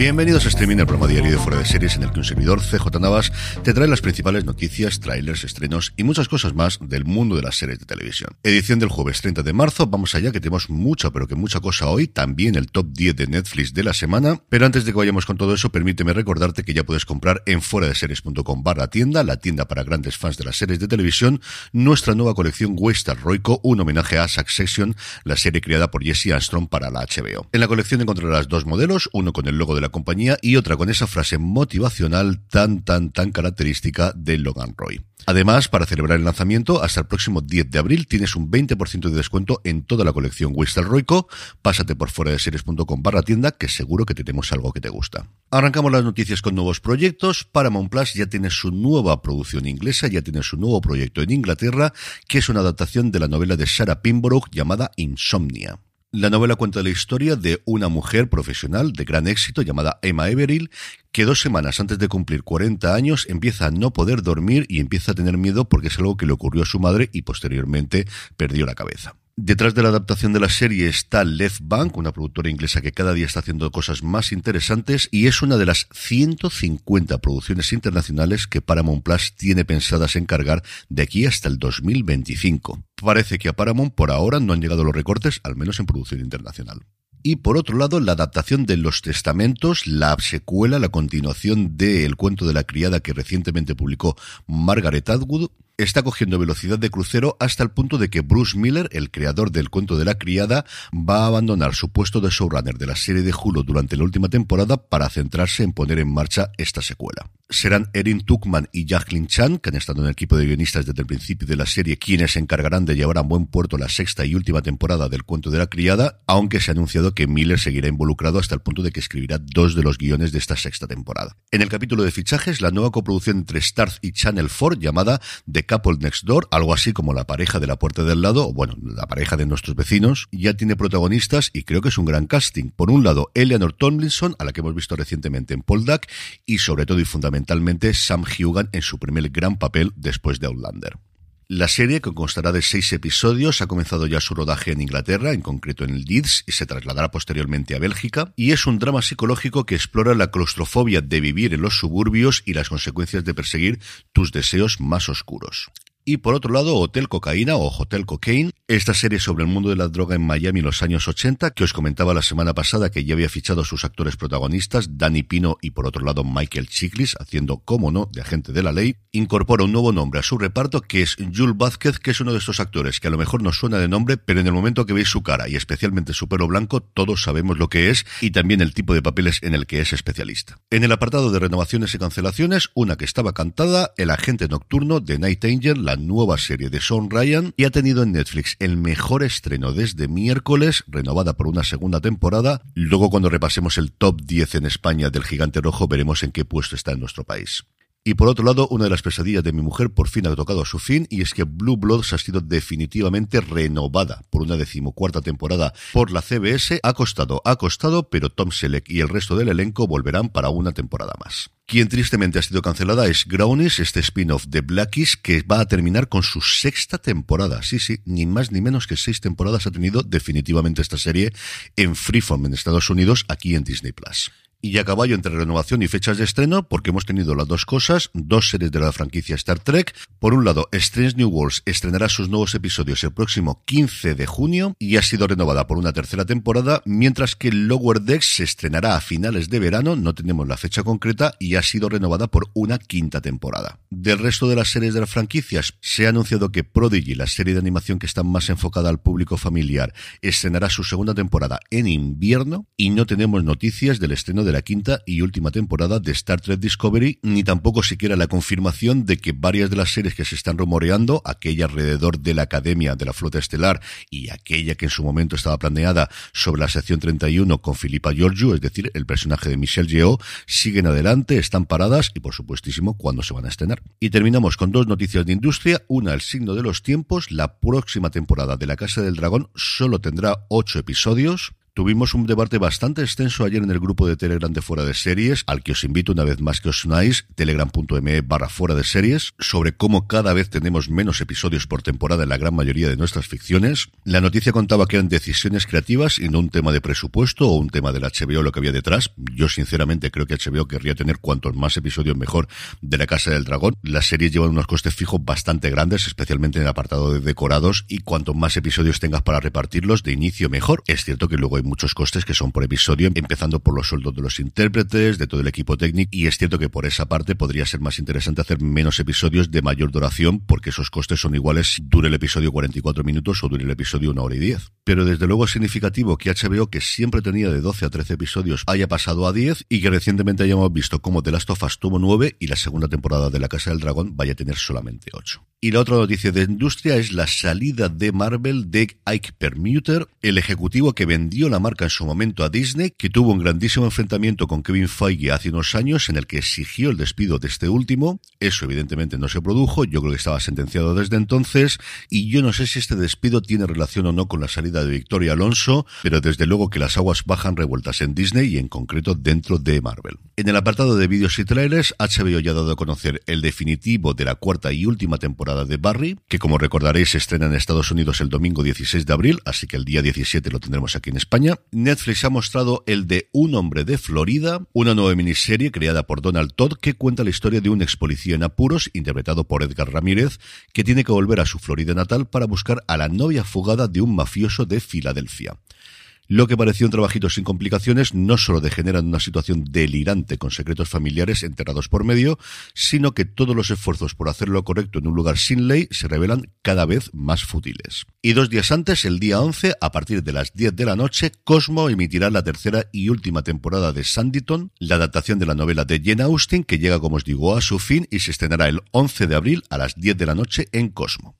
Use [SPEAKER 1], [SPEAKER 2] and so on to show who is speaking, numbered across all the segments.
[SPEAKER 1] Bienvenidos a Streaming, el programa diario de Fuera de Series en el que un servidor, CJ Navas, te trae las principales noticias, trailers, estrenos y muchas cosas más del mundo de las series de televisión. Edición del jueves 30 de marzo, vamos allá que tenemos mucha, pero que mucha cosa hoy, también el top 10 de Netflix de la semana, pero antes de que vayamos con todo eso, permíteme recordarte que ya puedes comprar en fuera de series.com barra tienda, la tienda para grandes fans de las series de televisión, nuestra nueva colección Western Roico, un homenaje a Succession, la serie creada por Jesse Armstrong para la HBO. En la colección encontrarás dos modelos, uno con el logo de la compañía y otra con esa frase motivacional tan, tan, tan característica de Logan Roy. Además, para celebrar el lanzamiento, hasta el próximo 10 de abril tienes un 20% de descuento en toda la colección Roico. Pásate por fuera de series.com barra tienda, que seguro que tenemos algo que te gusta. Arrancamos las noticias con nuevos proyectos. Paramount Plus ya tiene su nueva producción inglesa, ya tiene su nuevo proyecto en Inglaterra, que es una adaptación de la novela de Sarah Pinborough llamada Insomnia. La novela cuenta la historia de una mujer profesional de gran éxito llamada Emma Everil, que dos semanas antes de cumplir 40 años empieza a no poder dormir y empieza a tener miedo porque es algo que le ocurrió a su madre y posteriormente perdió la cabeza. Detrás de la adaptación de la serie está Left Bank, una productora inglesa que cada día está haciendo cosas más interesantes y es una de las 150 producciones internacionales que Paramount Plus tiene pensadas encargar de aquí hasta el 2025. Parece que a Paramount por ahora no han llegado los recortes, al menos en producción internacional. Y por otro lado, la adaptación de Los Testamentos, la secuela, la continuación de El cuento de la criada que recientemente publicó Margaret Atwood, está cogiendo velocidad de crucero hasta el punto de que Bruce Miller, el creador del cuento de la criada, va a abandonar su puesto de showrunner de la serie de Hulu durante la última temporada para centrarse en poner en marcha esta secuela. Serán Erin Tuckman y Jacqueline Chan, que han estado en el equipo de guionistas desde el principio de la serie, quienes se encargarán de llevar a buen puerto la sexta y última temporada del cuento de la criada, aunque se ha anunciado que Miller seguirá involucrado hasta el punto de que escribirá dos de los guiones de esta sexta temporada. En el capítulo de fichajes, la nueva coproducción entre Starz y Channel 4 llamada The Couple Next Door, algo así como la pareja de la puerta del lado, o bueno, la pareja de nuestros vecinos, ya tiene protagonistas y creo que es un gran casting. Por un lado, Eleanor Tomlinson, a la que hemos visto recientemente en Poldark, y sobre todo y fundamentalmente Sam Hugan en su primer gran papel después de Outlander. La serie, que constará de seis episodios, ha comenzado ya su rodaje en Inglaterra, en concreto en el Leeds, y se trasladará posteriormente a Bélgica, y es un drama psicológico que explora la claustrofobia de vivir en los suburbios y las consecuencias de perseguir tus deseos más oscuros. Y por otro lado, Hotel Cocaína o Hotel Cocaine, esta serie sobre el mundo de la droga en Miami en los años 80, que os comentaba la semana pasada que ya había fichado a sus actores protagonistas, Danny Pino y por otro lado Michael Chiklis, haciendo, como no, de agente de la ley, incorpora un nuevo nombre a su reparto que es Jules Vázquez, que es uno de estos actores que a lo mejor nos suena de nombre, pero en el momento que veis su cara y especialmente su pelo blanco, todos sabemos lo que es y también el tipo de papeles en el que es especialista. En el apartado de renovaciones y cancelaciones, una que estaba cantada, El agente nocturno de Night Angel, la nueva serie de Sean Ryan y ha tenido en Netflix el mejor estreno desde miércoles, renovada por una segunda temporada. Luego cuando repasemos el top 10 en España del Gigante Rojo veremos en qué puesto está en nuestro país. Y por otro lado, una de las pesadillas de mi mujer por fin ha tocado a su fin y es que Blue Bloods ha sido definitivamente renovada por una decimocuarta temporada por la CBS. Ha costado, ha costado, pero Tom Selleck y el resto del elenco volverán para una temporada más. Quien tristemente ha sido cancelada es Grownies, este spin-off de Blackies que va a terminar con su sexta temporada. Sí, sí, ni más ni menos que seis temporadas ha tenido definitivamente esta serie en Freeform en Estados Unidos, aquí en Disney Plus. Y a caballo entre renovación y fechas de estreno, porque hemos tenido las dos cosas, dos series de la franquicia Star Trek. Por un lado, Strange New Worlds estrenará sus nuevos episodios el próximo 15 de junio y ha sido renovada por una tercera temporada, mientras que Lower Decks se estrenará a finales de verano, no tenemos la fecha concreta, y ha sido renovada por una quinta temporada. Del resto de las series de las franquicias, se ha anunciado que Prodigy, la serie de animación que está más enfocada al público familiar, estrenará su segunda temporada en invierno y no tenemos noticias del estreno de de la quinta y última temporada de Star Trek Discovery, ni tampoco siquiera la confirmación de que varias de las series que se están rumoreando, aquella alrededor de la Academia de la Flota Estelar y aquella que en su momento estaba planeada sobre la sección 31 con Filipa Giorgio, es decir, el personaje de Michelle Yeoh, siguen adelante, están paradas y por supuestísimo cuándo se van a estrenar. Y terminamos con dos noticias de industria, una el signo de los tiempos, la próxima temporada de La Casa del Dragón solo tendrá ocho episodios, Tuvimos un debate bastante extenso ayer en el grupo de Telegram de Fuera de Series, al que os invito una vez más que os unáis, telegram.me barra Fuera de Series, sobre cómo cada vez tenemos menos episodios por temporada en la gran mayoría de nuestras ficciones. La noticia contaba que eran decisiones creativas y no un tema de presupuesto o un tema del HBO lo que había detrás. Yo sinceramente creo que HBO querría tener cuantos más episodios mejor de la Casa del Dragón. Las series llevan unos costes fijos bastante grandes, especialmente en el apartado de decorados, y cuanto más episodios tengas para repartirlos de inicio mejor. Es cierto que luego hay muchos costes que son por episodio, empezando por los sueldos de los intérpretes, de todo el equipo técnico, y es cierto que por esa parte podría ser más interesante hacer menos episodios de mayor duración, porque esos costes son iguales dure el episodio 44 minutos o dure el episodio una hora y 10. Pero desde luego es significativo que HBO, que siempre tenía de 12 a 13 episodios, haya pasado a 10 y que recientemente hayamos visto como The Last of Us tuvo 9 y la segunda temporada de La Casa del Dragón vaya a tener solamente 8. Y la otra noticia de industria es la salida de Marvel de Ike Permuter, el ejecutivo que vendió la marca en su momento a Disney, que tuvo un grandísimo enfrentamiento con Kevin Feige hace unos años en el que exigió el despido de este último. Eso evidentemente no se produjo, yo creo que estaba sentenciado desde entonces y yo no sé si este despido tiene relación o no con la salida de Victoria Alonso, pero desde luego que las aguas bajan revueltas en Disney y en concreto dentro de Marvel. En el apartado de vídeos y trailers, HBO ya ha dado a conocer el definitivo de la cuarta y última temporada de Barry, que como recordaréis se estrena en Estados Unidos el domingo 16 de abril, así que el día 17 lo tendremos aquí en España. Netflix ha mostrado el de Un hombre de Florida, una nueva miniserie creada por Donald Todd que cuenta la historia de un ex policía en apuros, interpretado por Edgar Ramírez, que tiene que volver a su Florida natal para buscar a la novia fugada de un mafioso de Filadelfia. Lo que parecía un trabajito sin complicaciones no solo degenera en una situación delirante con secretos familiares enterrados por medio, sino que todos los esfuerzos por hacerlo correcto en un lugar sin ley se revelan cada vez más fútiles. Y dos días antes, el día 11, a partir de las 10 de la noche, Cosmo emitirá la tercera y última temporada de Sanditon, la adaptación de la novela de Jane Austen, que llega, como os digo, a su fin y se estrenará el 11 de abril a las 10 de la noche en Cosmo.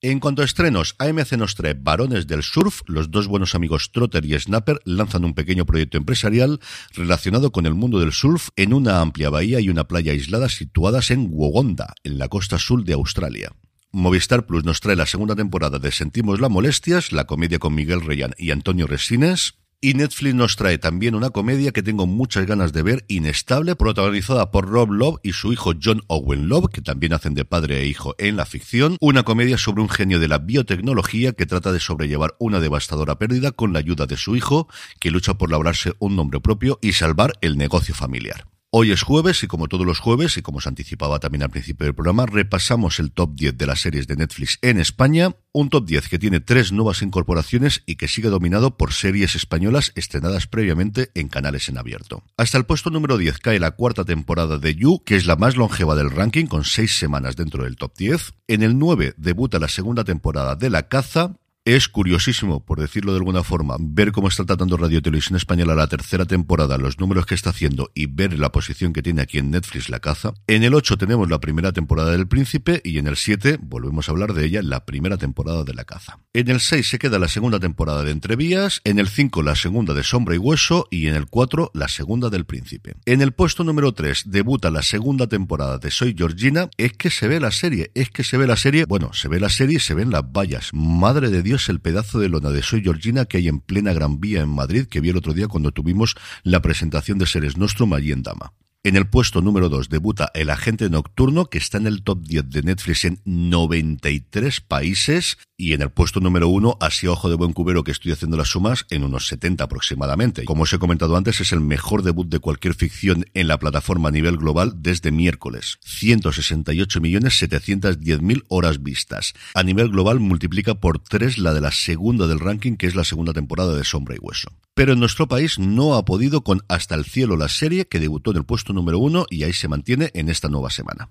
[SPEAKER 1] En cuanto a estrenos, AMC nos trae Varones del Surf. Los dos buenos amigos Trotter y Snapper lanzan un pequeño proyecto empresarial relacionado con el mundo del surf en una amplia bahía y una playa aislada situadas en Wogonda, en la costa sur de Australia. Movistar Plus nos trae la segunda temporada de Sentimos la Molestias, la comedia con Miguel Reyán y Antonio Resines. Y Netflix nos trae también una comedia que tengo muchas ganas de ver, Inestable, protagonizada por Rob Love y su hijo John Owen Love, que también hacen de padre e hijo en la ficción. Una comedia sobre un genio de la biotecnología que trata de sobrellevar una devastadora pérdida con la ayuda de su hijo, que lucha por labrarse un nombre propio y salvar el negocio familiar. Hoy es jueves y como todos los jueves, y como se anticipaba también al principio del programa, repasamos el top 10 de las series de Netflix en España, un top 10 que tiene tres nuevas incorporaciones y que sigue dominado por series españolas estrenadas previamente en canales en abierto. Hasta el puesto número 10 cae la cuarta temporada de You, que es la más longeva del ranking con seis semanas dentro del top 10. En el 9 debuta la segunda temporada de La Caza, es curiosísimo, por decirlo de alguna forma, ver cómo está tratando Radio Televisión Española la tercera temporada, los números que está haciendo y ver la posición que tiene aquí en Netflix la caza. En el 8 tenemos la primera temporada del Príncipe y en el 7 volvemos a hablar de ella, la primera temporada de la caza. En el 6 se queda la segunda temporada de Entrevías, en el 5 la segunda de Sombra y Hueso y en el 4 la segunda del Príncipe. En el puesto número 3 debuta la segunda temporada de Soy Georgina. Es que se ve la serie, es que se ve la serie, bueno, se ve la serie y se ven las vallas. Madre de Dios el pedazo de lona de Soy Georgina que hay en plena Gran Vía en Madrid, que vi el otro día cuando tuvimos la presentación de Seres Nostrum allí en Dama. En el puesto número 2 debuta El Agente Nocturno, que está en el top 10 de Netflix en 93 países. Y en el puesto número uno, así a ojo de buen cubero que estoy haciendo las sumas, en unos 70 aproximadamente. Como os he comentado antes, es el mejor debut de cualquier ficción en la plataforma a nivel global desde miércoles. 168.710.000 horas vistas. A nivel global multiplica por tres la de la segunda del ranking, que es la segunda temporada de Sombra y Hueso. Pero en nuestro país no ha podido con Hasta el Cielo la serie, que debutó en el puesto número uno y ahí se mantiene en esta nueva semana.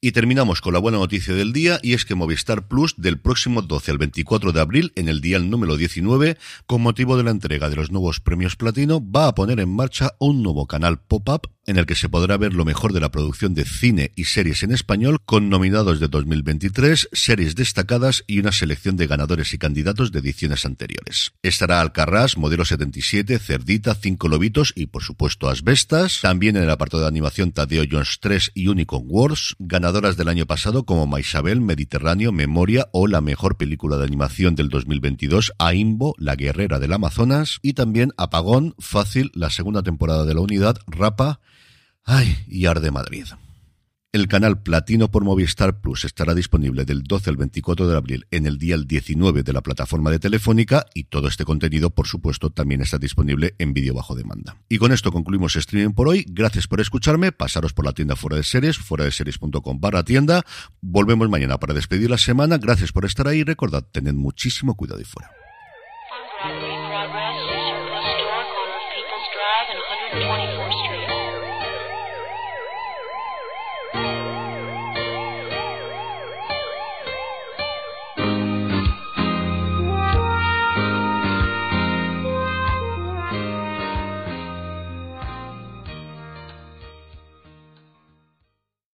[SPEAKER 1] Y terminamos con la buena noticia del día y es que Movistar Plus del próximo 12 al 24 de abril en el día número 19 con motivo de la entrega de los nuevos premios platino va a poner en marcha un nuevo canal pop-up en el que se podrá ver lo mejor de la producción de cine y series en español, con nominados de 2023, series destacadas y una selección de ganadores y candidatos de ediciones anteriores. Estará Alcarrás, Modelo 77, Cerdita, Cinco Lobitos y, por supuesto, Asbestas. También en el apartado de animación Tadeo Jones 3 y Unicorn Wars, ganadoras del año pasado como Maisabel, Mediterráneo, Memoria o la mejor película de animación del 2022, Aimbo, La Guerrera del Amazonas, y también Apagón, Fácil, la segunda temporada de la unidad, Rapa, Ay, y Arde Madrid. El canal Platino por Movistar Plus estará disponible del 12 al 24 de abril en el día 19 de la plataforma de Telefónica y todo este contenido, por supuesto, también está disponible en vídeo bajo demanda. Y con esto concluimos streaming por hoy. Gracias por escucharme. Pasaros por la tienda fuera de series, fuera de series.com barra tienda. Volvemos mañana para despedir la semana. Gracias por estar ahí. Recordad, tened muchísimo cuidado y fuera.